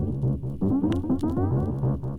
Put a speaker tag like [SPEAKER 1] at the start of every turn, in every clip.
[SPEAKER 1] Thank you.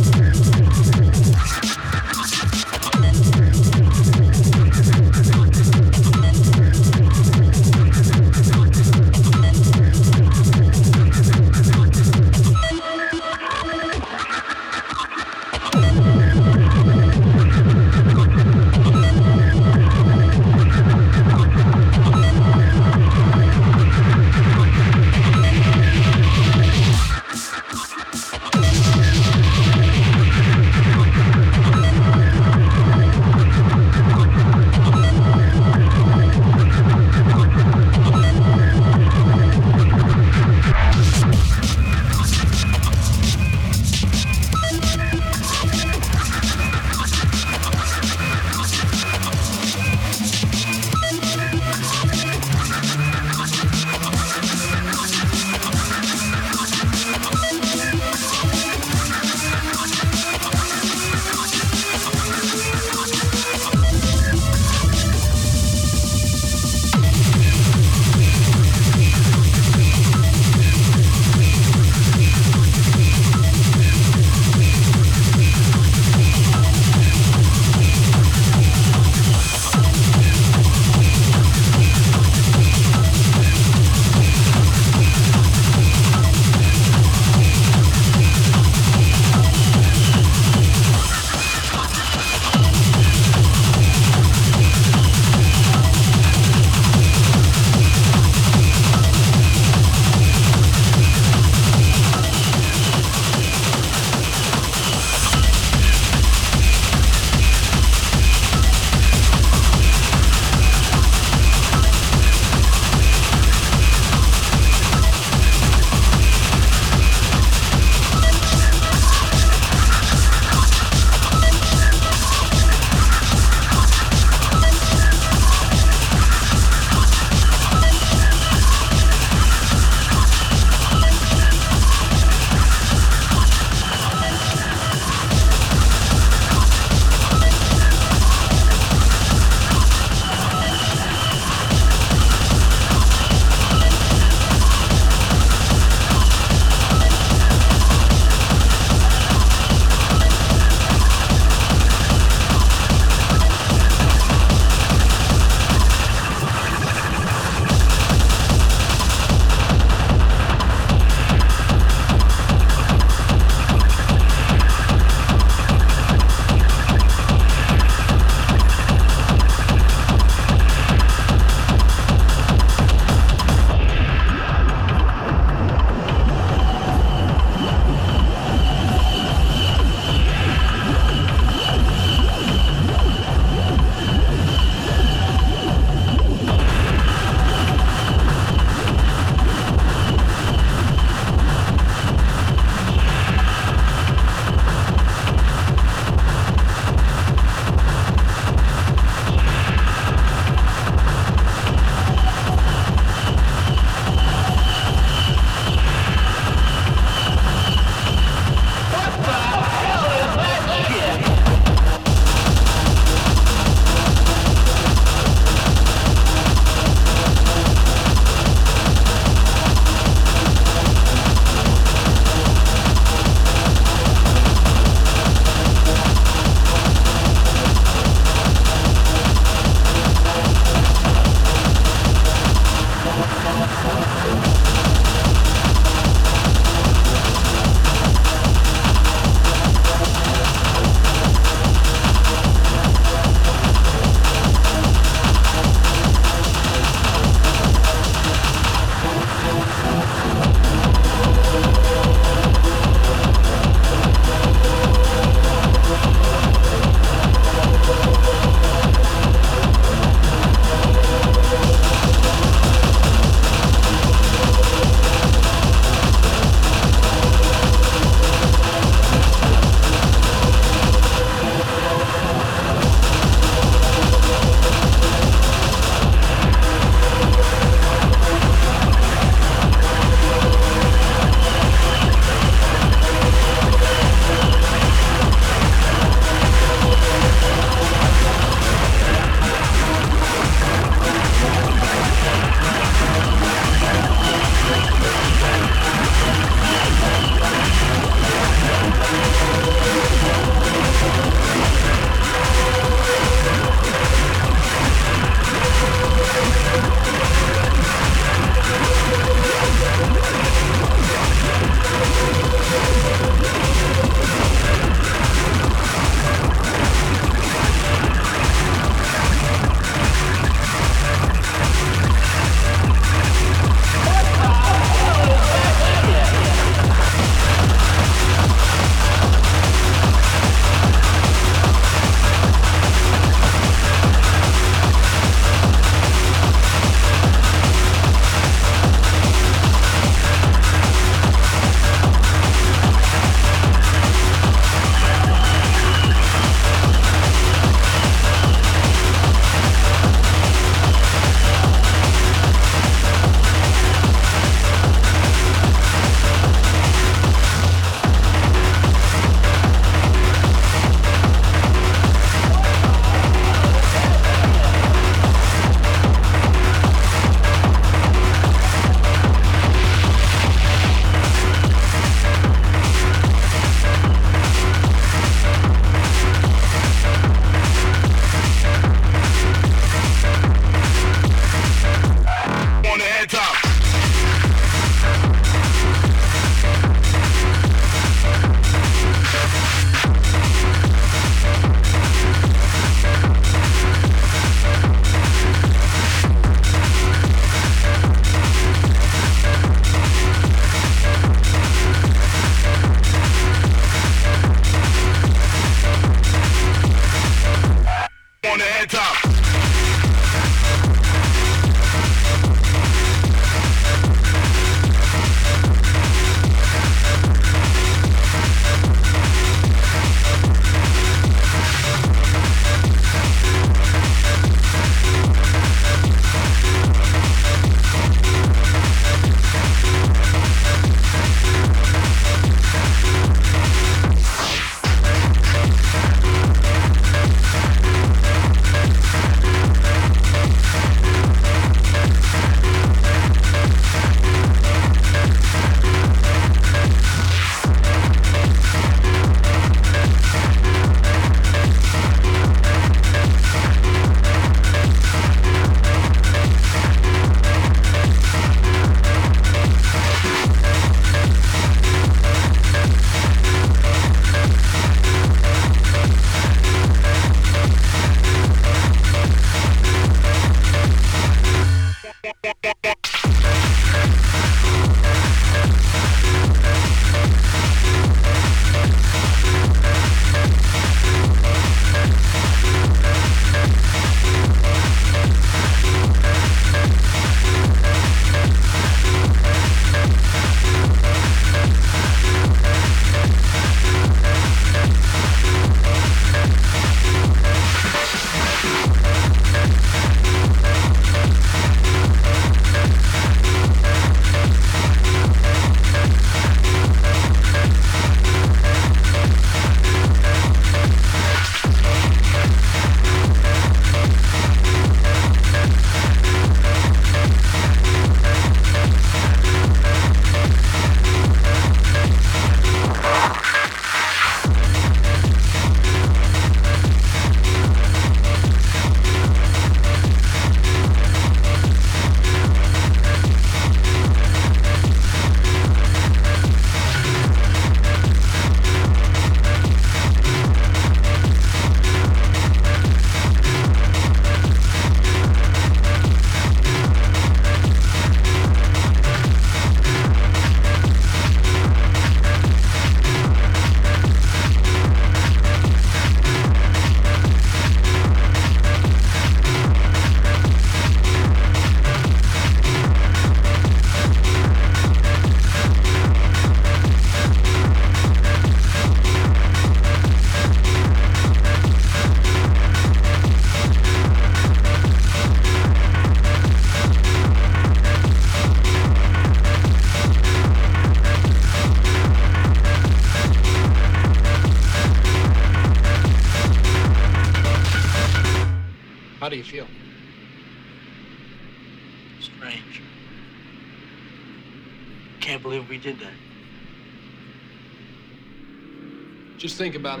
[SPEAKER 2] think about